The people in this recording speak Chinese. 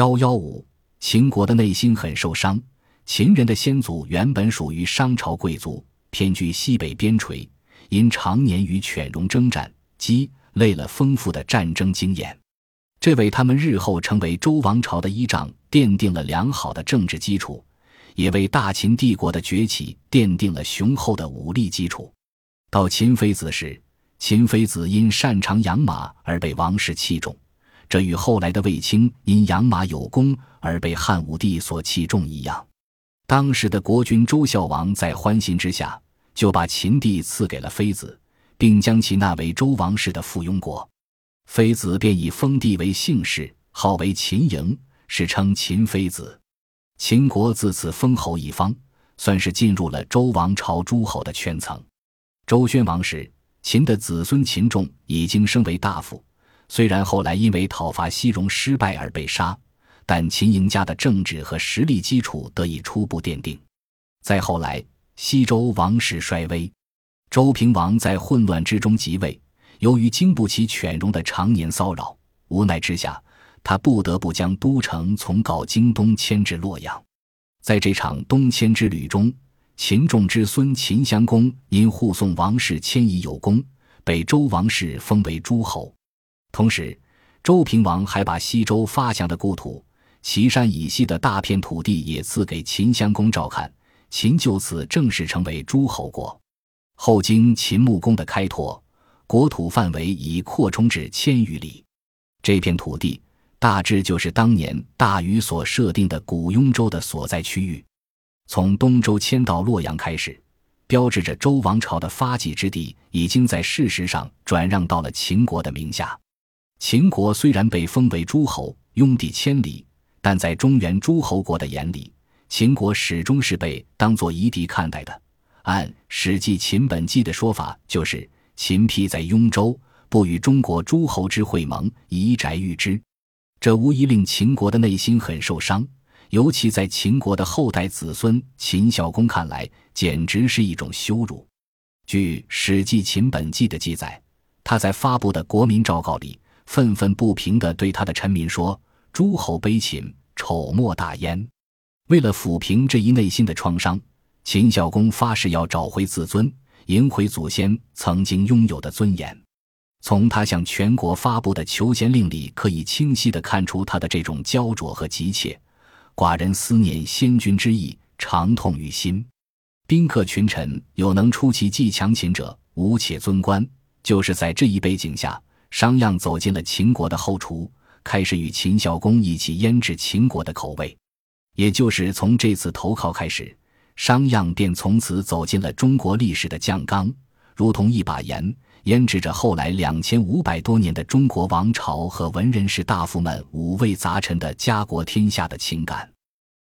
幺幺五，秦国的内心很受伤。秦人的先祖原本属于商朝贵族，偏居西北边陲，因常年与犬戎征战，积累了丰富的战争经验，这为他们日后成为周王朝的依仗奠定了良好的政治基础，也为大秦帝国的崛起奠定了雄厚的武力基础。到秦非子时，秦非子因擅长养马而被王室器重，这与后来的卫青因养马有功而被汉武帝所器重一样。当时的国君周孝王在欢心之下，就把秦地赐给了妃子，并将其纳为周王室的附庸国。妃子便以封地为姓氏，号为秦嬴，史称秦妃子。秦国自此封侯一方，算是进入了周王朝诸侯的圈层。周宣王时，秦的子孙秦仲已经升为大夫，虽然后来因为讨伐西戎失败而被杀。但秦赢家的政治和实力基础得以初步奠定。再后来，西周王室衰微，周平王在混乱之中即位。由于经不起犬戎的常年骚扰，无奈之下，他不得不将都城从镐京东迁至洛阳。在这场东迁之旅中，秦仲之孙秦襄公因护送王室迁移有功，被周王室封为诸侯。同时，周平王还把西周发祥的故土。岐山以西的大片土地也赐给秦襄公照看，秦就此正式成为诸侯国。后经秦穆公的开拓，国土范围已扩充至千余里。这片土地大致就是当年大禹所设定的古雍州的所在区域。从东周迁到洛阳开始，标志着周王朝的发迹之地已经在事实上转让到了秦国的名下。秦国虽然被封为诸侯，拥地千里。但在中原诸侯国的眼里，秦国始终是被当作夷狄看待的。按《史记·秦本纪》的说法，就是秦辟在雍州，不与中国诸侯之会盟，夷宅御之。这无疑令秦国的内心很受伤，尤其在秦国的后代子孙秦孝公看来，简直是一种羞辱。据《史记·秦本纪》的记载，他在发布的国民诏告里，愤愤不平地对他的臣民说。诸侯卑秦，丑莫大焉。为了抚平这一内心的创伤，秦孝公发誓要找回自尊，赢回祖先曾经拥有的尊严。从他向全国发布的求贤令里，可以清晰地看出他的这种焦灼和急切。寡人思念先君之意，长痛于心。宾客群臣有能出奇技强秦者，无且尊官。就是在这一背景下，商鞅走进了秦国的后厨。开始与秦孝公一起腌制秦国的口味，也就是从这次投靠开始，商鞅便从此走进了中国历史的酱缸，如同一把盐，腌制着后来两千五百多年的中国王朝和文人士大夫们五味杂陈的家国天下的情感。